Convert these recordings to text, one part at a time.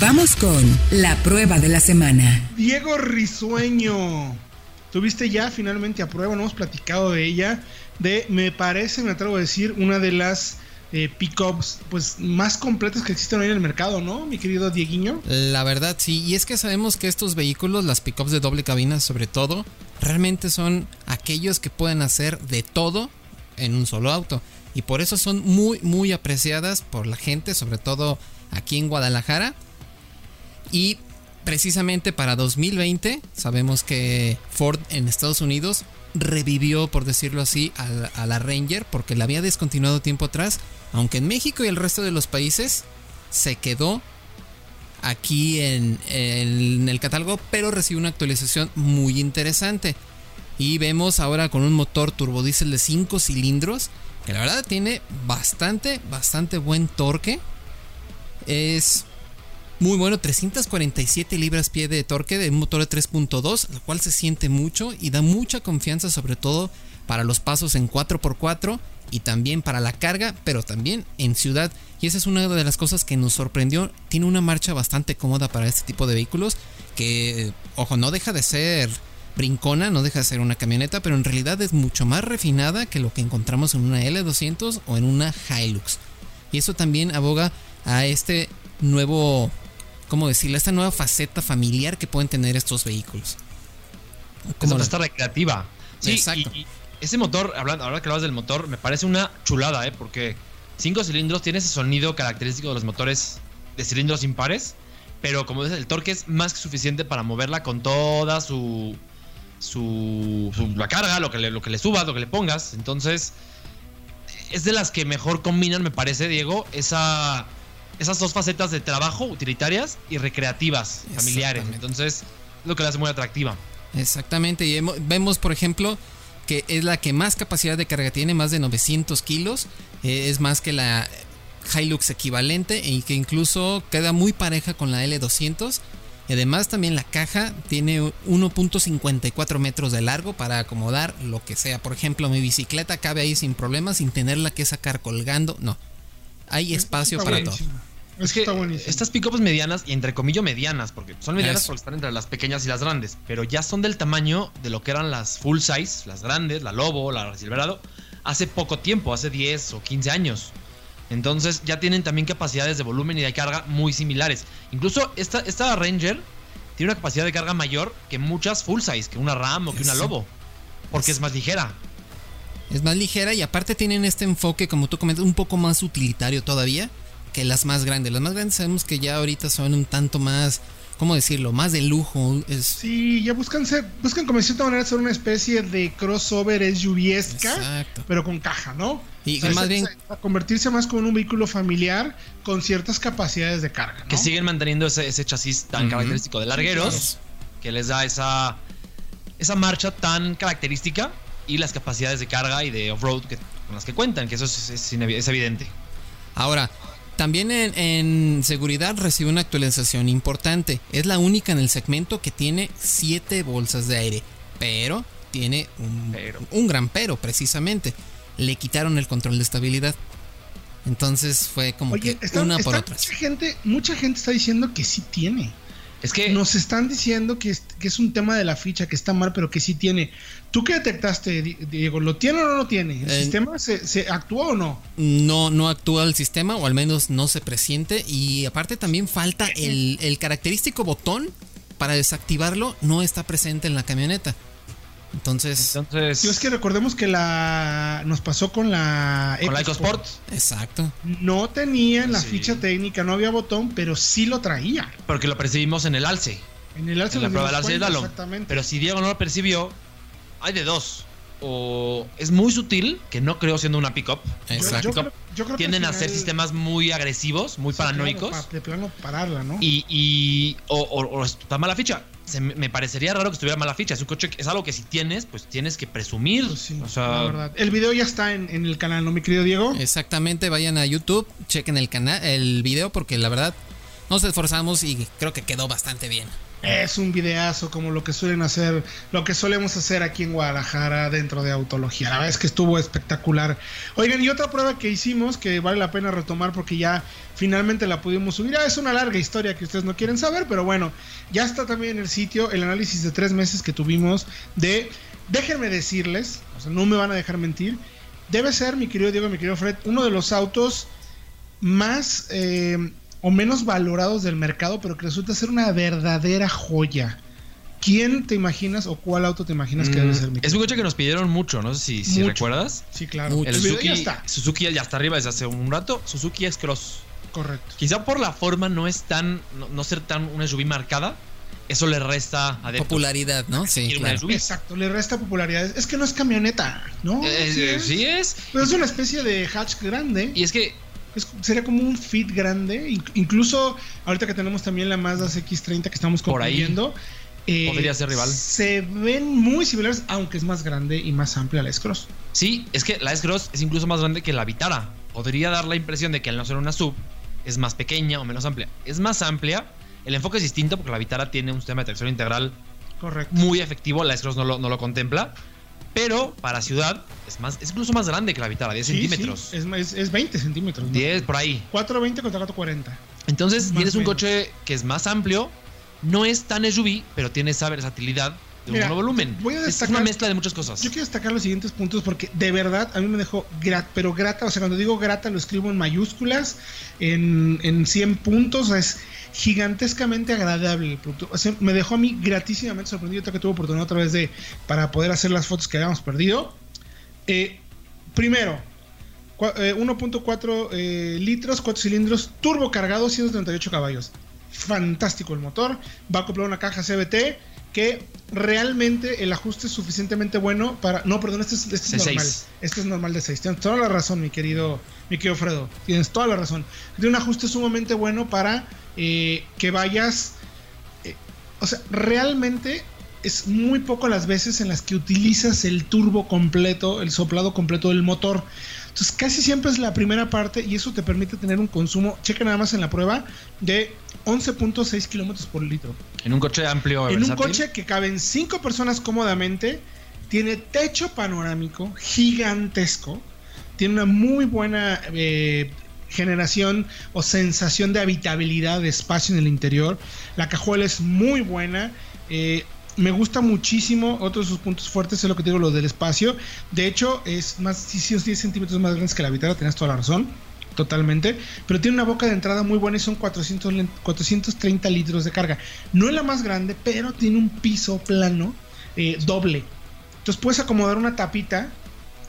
Vamos con la prueba de la semana. Diego Risueño. Tuviste ya finalmente a prueba, no hemos platicado de ella. De, me parece, me atrevo a decir, una de las eh, pickups pues más completas que existen hoy en el mercado, ¿no, mi querido Dieguiño? La verdad, sí. Y es que sabemos que estos vehículos, las pickups de doble cabina sobre todo, realmente son aquellos que pueden hacer de todo en un solo auto. Y por eso son muy, muy apreciadas por la gente, sobre todo aquí en Guadalajara. Y precisamente para 2020 sabemos que Ford en Estados Unidos revivió, por decirlo así, a, la Ranger porque la había descontinuado tiempo atrás, aunque en México y el resto de los países se quedó aquí en, en el catálogo, pero recibió una actualización muy interesante. Y vemos ahora con un motor turbodiesel de 5 cilindros, que la verdad tiene bastante, bastante buen torque. Es muy bueno, 347 libras-pie de torque de un motor de 3.2, lo cual se siente mucho y da mucha confianza sobre todo para los pasos en 4x4 y también para la carga, pero también en ciudad. Y esa es una de las cosas que nos sorprendió. Tiene una marcha bastante cómoda para este tipo de vehículos que, ojo, no deja de ser brincona, no deja de ser una camioneta, pero en realidad es mucho más refinada que lo que encontramos en una L200 o en una Hilux. Y eso también aboga a este nuevo ¿cómo decirlo? Esta nueva faceta familiar que pueden tener estos vehículos. Como esta recreativa. Sí, Exacto. Y, ese motor, hablando, ahora que hablas del motor, me parece una chulada, ¿eh? Porque cinco cilindros tiene ese sonido característico de los motores de cilindros impares. Pero como dices, el torque es más que suficiente para moverla con toda su. su. la carga, lo que, le, lo que le subas, lo que le pongas. Entonces. Es de las que mejor combinan, me parece, Diego, esa esas dos facetas de trabajo utilitarias y recreativas, familiares. Entonces, lo que la hace muy atractiva. Exactamente, y vemos, por ejemplo, que es la que más capacidad de carga tiene, más de 900 kilos, eh, es más que la Hilux equivalente y que incluso queda muy pareja con la L200. Y además también la caja tiene 1.54 metros de largo para acomodar lo que sea. Por ejemplo, mi bicicleta cabe ahí sin problemas, sin tenerla que sacar colgando. No, hay espacio para todo. Es que estas pickups medianas, y entre comillas medianas, porque son medianas porque están entre las pequeñas y las grandes, pero ya son del tamaño de lo que eran las full size, las grandes, la Lobo, la Silverado, hace poco tiempo, hace 10 o 15 años. Entonces ya tienen también capacidades de volumen y de carga muy similares. Incluso esta, esta Ranger tiene una capacidad de carga mayor que muchas full size, que una RAM o que una Lobo, porque es más ligera. Es más ligera y aparte tienen este enfoque, como tú comentas, un poco más utilitario todavía que las más grandes. Las más grandes sabemos que ya ahorita son un tanto más, ¿cómo decirlo? Más de lujo. Es... Sí, ya buscan ser, buscan como de cierta manera ser una especie de crossover SUVesca, pero con caja, ¿no? Y más bien a convertirse más con un vehículo familiar con ciertas capacidades de carga. Que siguen manteniendo ese, chasis tan característico de largueros, que les da esa, esa marcha tan característica y las capacidades de carga y de off-road con las que cuentan, que eso es, es, es evidente. Ahora, también en, seguridad recibe una actualización importante. Es la única en el segmento que tiene 7 bolsas de aire. Pero tiene un, gran pero, precisamente. Le quitaron el control de estabilidad. Entonces fue como que una por otra. Mucha gente, mucha gente está diciendo que sí tiene. Es que nos están diciendo que es, que es un tema de la ficha, que está mal, pero que sí tiene. ¿Tú qué detectaste, Diego? ¿Lo tiene o no lo tiene? ¿El sistema se, se, actúa o no? No, no actúa el sistema, o al menos no se presiente. Y aparte también falta el, el característico botón para desactivarlo, no está presente en la camioneta. Entonces, Entonces es que recordemos que la nos pasó con la con la EcoSport. Exacto. No tenía la ficha técnica, no había botón, pero sí lo traía. Porque lo percibimos en el alce. En el alce en la prueba del alce de Exactamente. Pero si Diego no lo percibió, hay de dos. O es muy sutil, que no creo siendo una pickup. Exacto. tienden a ser sistemas muy agresivos, muy paranoicos. de plano pararla, ¿no? Y, y o, o, está mala ficha me parecería raro que estuviera mala ficha. Es un coche, es algo que si tienes, pues tienes que presumir. Pues o sea, El video ya está en, el canal, ¿no, mi querido Diego? Exactamente, vayan a YouTube, chequen el canal, el video, porque la verdad nos esforzamos y creo que quedó bastante bien. Es un videazo como lo que suelen hacer, lo que solemos hacer aquí en Guadalajara dentro de Autología. La verdad es que estuvo espectacular. Oigan, y otra prueba que hicimos que vale la pena retomar porque ya finalmente la pudimos subir. Ah, es una larga historia que ustedes no quieren saber, pero bueno, ya está también en el sitio el análisis de tres meses que tuvimos de, déjenme decirles, o sea, no me van a dejar mentir, debe ser, mi querido Diego, mi querido Fred, uno de los autos más... Eh, o menos valorados del mercado, pero que resulta ser una verdadera joya. ¿Quién te imaginas o cuál auto te imaginas que debe mm, ser? Mi es un coche que nos pidieron mucho, no sé si, recuerdas. Sí, claro. El Suzuki ya está. Suzuki ya está arriba desde hace un rato. Suzuki es cross. Correcto. Quizá por la forma no es tan, no, ser tan una SUV marcada, eso le resta popularidad, ¿no? Sí, claro. Exacto, le resta popularidad. Es que no es camioneta, ¿no? Eh, sí, es. sí es. Pero es una especie de hatch grande. Y es que sería como un fit grande. Incluso ahorita que tenemos también la Mazda X30 que estamos compitiendo. Eh, podría ser rival. Se ven muy similares, aunque es más grande y más amplia la S-Cross. Sí, es que la S-Cross es incluso más grande que la Vitara. Podría dar la impresión de que al no ser una sub es más pequeña o menos amplia. Es más amplia. El enfoque es distinto porque la Vitara tiene un sistema de tracción integral Correcto. muy efectivo. La S-Cross no lo, no lo contempla. Pero para ciudad es más es incluso más grande que la Vitara, 10 centímetros. Es, es, 20 centímetros. 10 por ahí. 420 contra 440. Entonces tienes un coche que es más amplio, no es tan SUV, pero tiene esa versatilidad de un un volumen. Voy a destacar, es una mezcla de muchas cosas. Yo quiero destacar los siguientes puntos porque de verdad a mí me dejó grat, pero grata, o sea, cuando digo grata lo escribo en mayúsculas, en, en 100 puntos, es gigantescamente agradable el producto. me dejó a mí gratísimamente sorprendido, que tuve oportunidad otra vez de para poder hacer las fotos que habíamos perdido. Eh, primero, 1.4 eh, eh, litros, 4 cilindros, turbo cargado, 138 caballos. Fantástico el motor. Va a comprar una caja CBT que realmente el ajuste es suficientemente bueno para. No, perdón, este es, este normal. Este es normal de 6. Tienes toda la razón, mi querido, mi querido Fredo. Tienes toda la razón. Tiene un ajuste sumamente bueno para eh, que vayas. Eh, o sea, realmente es muy poco las veces en las que utilizas el turbo completo, el soplado completo del motor. Entonces, casi siempre es la primera parte y eso te permite tener un consumo, checa nada más en la prueba, de 11.6 kilómetros por litro. En un coche amplio. En un coche que caben 5 personas cómodamente, tiene techo panorámico gigantesco, tiene una muy buena eh, generación o sensación de habitabilidad de espacio en el interior. La cajuela es muy buena. Eh, me gusta muchísimo. Otro de sus puntos fuertes es lo que digo, lo del espacio. De hecho, es más, 10 centímetros más grande que la Vitara, tienes toda la razón. Totalmente. Pero tiene una boca de entrada muy buena y son 400, 430 litros de carga. No es la más grande, pero tiene un piso plano eh, doble. Entonces puedes acomodar una tapita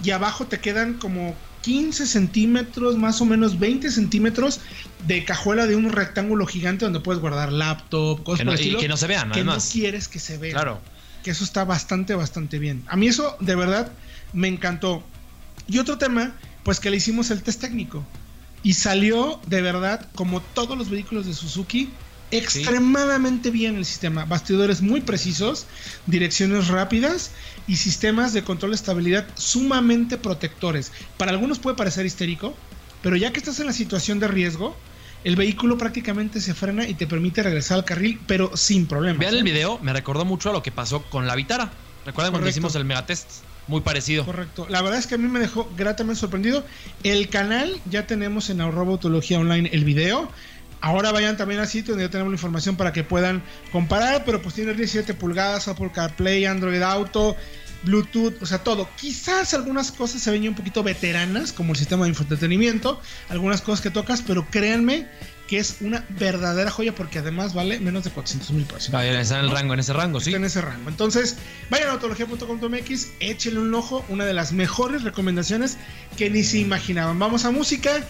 y abajo te quedan como 15 centímetros, más o menos 20 centímetros de cajuela de un rectángulo gigante donde puedes guardar laptop, cosas que no, Y que no se vean, que no quieres que se vean. Claro. Que eso está bastante, bastante bien. A mí eso de verdad me encantó. Y otro tema, pues que le hicimos el test técnico. Y salió de verdad, como todos los vehículos de Suzuki, extremadamente bien el sistema. Bastidores muy precisos, direcciones rápidas y sistemas de control de estabilidad sumamente protectores. Para algunos puede parecer histérico, pero ya que estás en la situación de riesgo, el vehículo prácticamente se frena y te permite regresar al carril, pero sin problemas. Vean el video, me recordó mucho a lo que pasó con la Vitara. ¿Recuerdan cuando hicimos el megatest? Muy parecido. Correcto. La verdad es que a mí me dejó gratamente sorprendido. El canal, ya tenemos en Autología Online el video. Ahora vayan también al sitio donde ya tenemos la información para que puedan comparar, pero pues tiene 17 pulgadas, Apple CarPlay, Android Auto, Bluetooth, o sea, todo. Quizás algunas cosas se ven un poquito veteranas, como el sistema de infoentretenimiento, algunas cosas que tocas, pero créanme que es una verdadera joya porque además vale menos de 400 mil pesos. Está en el rango, en ese rango, sí. Está en ese rango. Entonces, vayan a autología.com.mx, échenle un ojo, una de las mejores recomendaciones que ni se imaginaban. Vamos a música.